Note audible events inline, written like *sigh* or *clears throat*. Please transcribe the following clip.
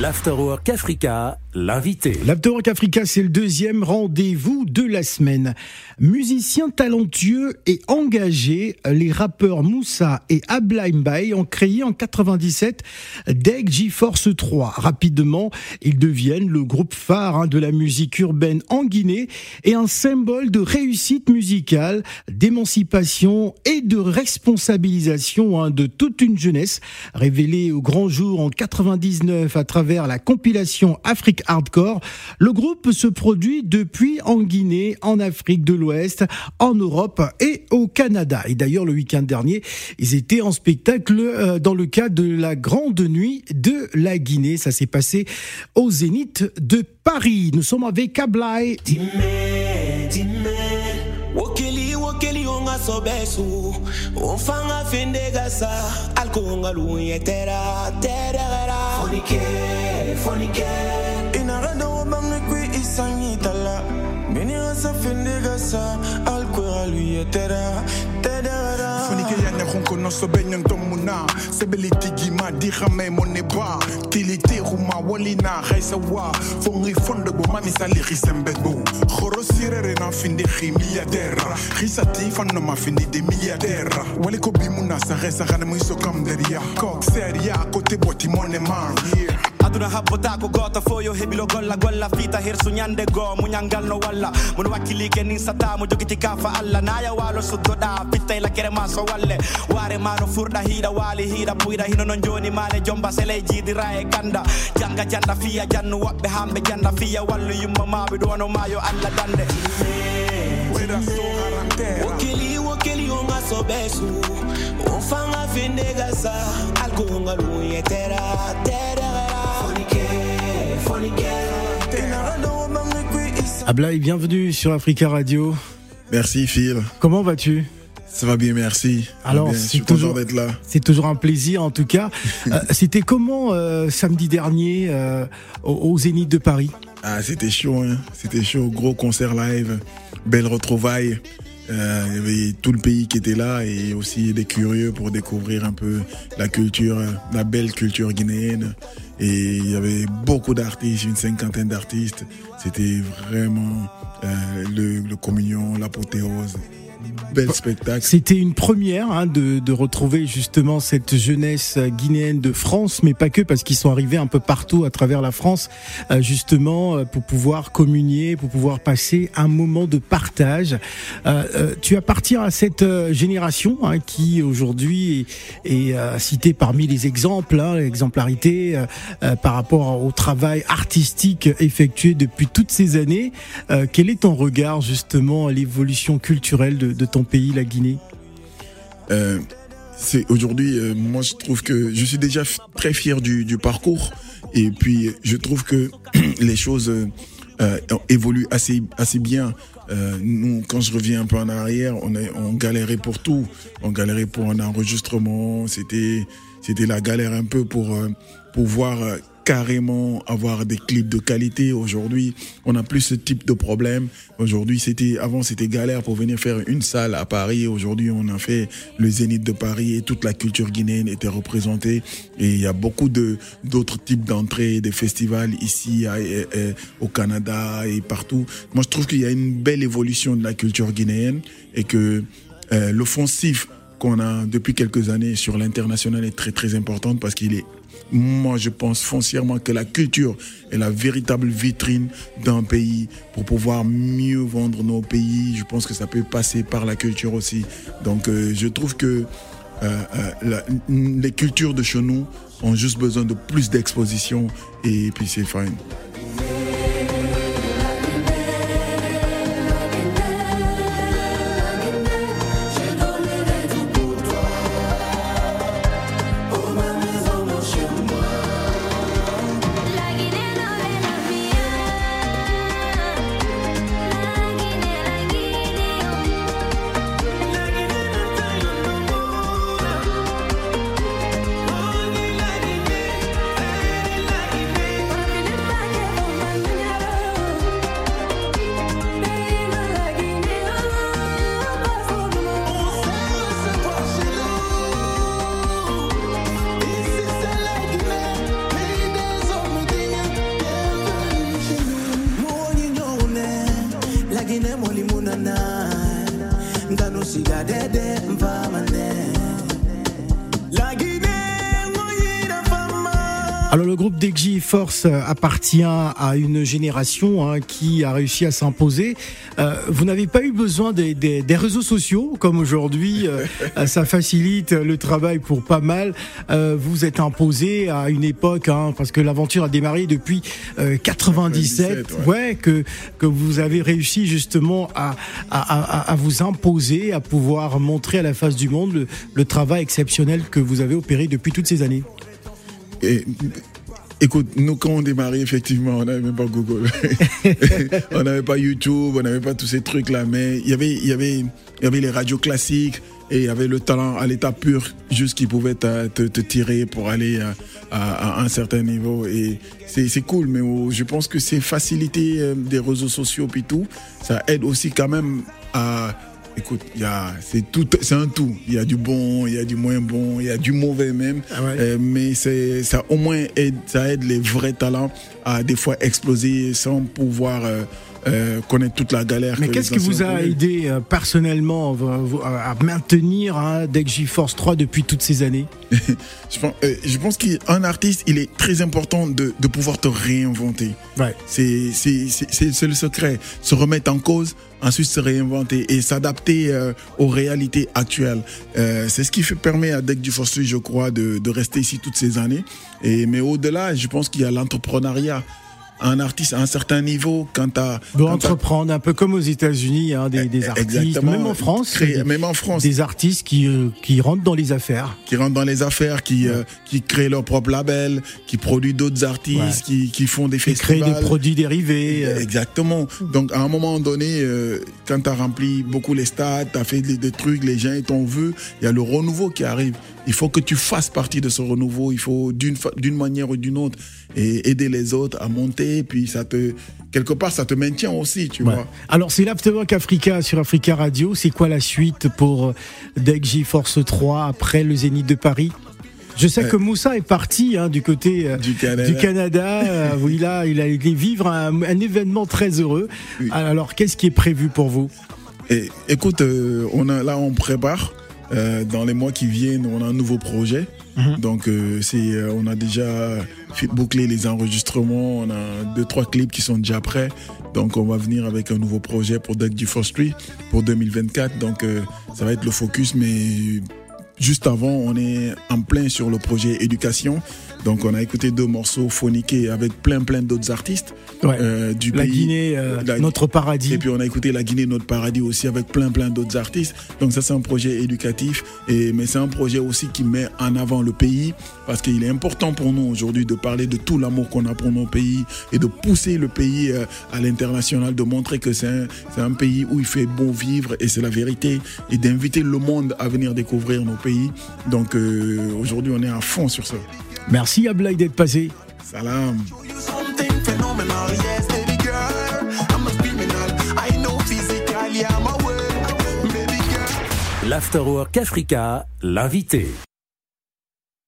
L'Afterwork Africa, l'invité. L'Afterwork Africa, c'est le deuxième rendez-vous de la semaine. Musiciens talentueux et engagés, les rappeurs Moussa et Ablaim ont créé en 97 Deck G-Force 3. Rapidement, ils deviennent le groupe phare hein, de la musique urbaine en Guinée et un symbole de réussite musicale, d'émancipation et de responsabilisation hein, de toute une jeunesse révélée au grand jour en 99 à travers la compilation Afrique Hardcore. Le groupe se produit depuis en Guinée, en Afrique de l'Ouest, en Europe et au Canada. Et d'ailleurs, le week-end dernier, ils étaient en spectacle euh, dans le cadre de la Grande Nuit de la Guinée. Ça s'est passé au Zénith de Paris. Nous sommes avec forniquer, sobesu umfanga findegasa alkungalu yetera terera fonike fonike inarada wabangi kwi isangitala. Binirasa findegasa alkungalu yetera ne ronko no so benyan tomuna. Sebeli tigi ma di rame moneba. Tilite ruma walina reisa wa. Fongi fonde bo mami sali risembego. Khoro sirere na finde khi milliardaire. Risati fanno ma fini des milliardaires. Wale ko bimuna sa resa gana mo iso kam deria. Kok seria kote boti monema. Yeah. Aduna habbotako goto fo yo heɓilo golla golla fiita hersu ñande goo muñalngal no walla. Mono wakkilike nin sata mo jogiti kafa allah naya walo suddoɗa fittay lakere ma so walle. Ware ma no furɗa hiiɗa waali hiiɗa puyɗa hino no joni male jomba sele jiidira e ganda janga janda fiya jannu woɓɓe hamɓe janda fiya wallu yumma maɓe ɗono mayo allah dande. Wokili wokili onga sobesu Ofanga fendega sa Alkonga luyetera Ablai, bienvenue sur Africa Radio. Merci Phil. Comment vas-tu? Ça va bien, merci. Alors, c'est toujours- d'être là. C'est toujours un plaisir en tout cas. *laughs* Euh, C'était comment euh, samedi dernier euh, au, au Zénith de Paris? Ah, c'était chaud, hein. C'était chaud. Gros concert live, belle retrouvaille. Euh, il y avait tout le pays qui était là et aussi des curieux pour découvrir un peu la culture, la belle culture guinéenne. Et il y avait beaucoup d'artistes, une cinquantaine d'artistes. C'était vraiment euh, le communion, l'apothéose. Bel spectacle. C'était une première hein, de, de retrouver justement cette jeunesse guinéenne de France, mais pas que, parce qu'ils sont arrivés un peu partout à travers la France, euh, justement euh, pour pouvoir communier, pour pouvoir passer un moment de partage. Euh, euh, tu appartiens à cette génération hein, qui aujourd'hui est, est, citée parmi les exemples, hein, l'exemplarité euh, par rapport au travail artistique effectué depuis toutes ces années. Euh, quel est ton regard justement à l'évolution culturelle de, de ton pays, la Guinée Euh, c'est aujourd'hui, euh, moi je trouve que je suis déjà très fier du, du parcours et puis je trouve que *clears throat* les choses euh, évoluent assez assez bien. Nous, quand je reviens un peu en arrière, on, est, on galérait pour tout. On galérait pour un enregistrement. C'était c'était la galère un peu pour pouvoir euh, carrément avoir des clips de qualité. Aujourd'hui, on n'a plus ce type de problème. Aujourd'hui, c'était avant c'était galère pour venir faire une salle à Paris. Aujourd'hui, on a fait le Zénith de Paris et toute la culture guinéenne était représentée. Et il y a beaucoup de d'autres types d'entrées, des festivals ici au Canada et partout. Moi, je trouve qu'il y a une belle évolution de la culture guinéenne et que euh, l'offensive qu'on a depuis quelques années sur l'international est très très importante parce qu'il est moi, je pense foncièrement que la culture est la véritable vitrine d'un pays pour pouvoir mieux vendre nos pays. Je pense que ça peut passer par la culture aussi. Donc, euh, je trouve que euh, euh, les cultures de chez nous ont juste besoin de plus d'exposition et puis c'est fine. Alors le groupe Degji Force euh, appartient à une génération hein, qui a réussi à s'imposer. Euh, vous n'avez pas eu besoin des, des- des réseaux sociaux comme aujourd'hui. euh, euh, *laughs* ça facilite le travail pour pas mal. Euh, vous êtes imposé à une époque hein, parce que l'aventure a démarré depuis euh, 97. 97, ouais, que que vous avez réussi justement à, à, à, à vous imposer, à pouvoir montrer à la face du monde le, le travail exceptionnel que vous avez opéré depuis toutes ces années. Écoute, nous, quand on démarrait, effectivement, on n'avait même pas Google. *laughs* on n'avait pas YouTube, on n'avait pas tous ces trucs-là. Mais il y avait, y avait, y avait les radios classiques et il y avait le talent à l'état pur, juste qui pouvait te, tirer pour aller à, à- un certain niveau. Et c'est cool, mais je pense que c'est facilité euh, des réseaux sociaux puis tout. Ça aide aussi quand même à Écoute, il y a, c'est tout, c'est un tout. Il y a du bon, il y a du moins bon, il y a du mauvais même. Ah ouais. Euh, mais c'est, ça au moins aide, ça aide les vrais talents à des fois exploser sans pouvoir euh, euh, connaître toute la galère. Mais que qu'est-ce qui vous a aidé euh, personnellement à à maintenir hein, Deck Force 3 depuis toutes ces années *laughs* Je pense, euh, je pense qu'un artiste, il est très important de, de pouvoir te réinventer. Ouais. C'est le secret. Se remettre en cause, ensuite se réinventer et s'adapter euh, aux réalités actuelles. Euh, c'est ce qui fait, permet à Deck du Force, je crois, de, de rester ici toutes ces années. Et, mais au-delà, je pense qu'il y a l'entrepreneuriat. Un artiste à un certain niveau, quand tu as... Doit entreprendre un peu comme aux États-Unis, hein, des, des artistes, Eh, Exactement. même en France, Créer- même en France. des artistes qui, euh, qui rentrent dans les affaires. qui rentrent dans les affaires, qui, euh, qui créent leur propre label, qui produisent d'autres artistes, Ouais. qui, qui font des Qui créent festivals. des produits dérivés. euh, Exactement. Donc, à un moment donné, quand tu as rempli beaucoup les stades, tu as fait des, des trucs, les gens t'en veulent, il y a le renouveau qui arrive. Il faut que tu fasses partie de ce renouveau. Il faut, d'une manière ou d'une autre, et aider les autres à monter. Puis, ça te, quelque part, ça te maintient aussi, tu Ouais. vois. Alors c'est l'Afterwork Africa sur Africa Radio. C'est quoi la suite pour euh, Deck Force 3 après le Zénith de Paris? Je sais que Moussa est parti hein, du côté euh, Du Canada. du Canada, euh, où il a, il a été vivre un, un événement très heureux. Oui. Alors, qu'est-ce qui est prévu pour vous? Et, écoute, euh, on a, là, on prépare. Euh, dans les mois qui viennent, on a un nouveau projet. Mhm. Donc, euh, c'est, euh, on a déjà fait bouclé les enregistrements. On a deux, trois clips qui sont déjà prêts. Donc, on va venir avec un nouveau projet pour First Street pour 2024. Donc, ça va être le focus. Mais juste avant, on est en plein sur le projet éducation. Donc, on a écouté deux morceaux phoniqués avec plein, plein d'autres artistes Ouais. euh, du La pays. Guinée, euh, La- notre paradis. et puis on a écouté La Guinée, notre paradis aussi avec plein plein d'autres artistes. Donc ça c'est un projet éducatif, et, mais c'est un projet aussi qui met en avant le pays parce qu'il est important pour nous aujourd'hui de parler de tout l'amour qu'on a pour nos pays et de pousser le pays euh, à l'international, de montrer que c'est un, c'est un pays où il fait bon vivre et c'est la vérité et d'inviter le monde à venir découvrir nos pays. Donc euh, aujourd'hui on est à fond sur ça. Merci Ablaï d'être passé. Salam. L'Afterwork Africa, l'invité.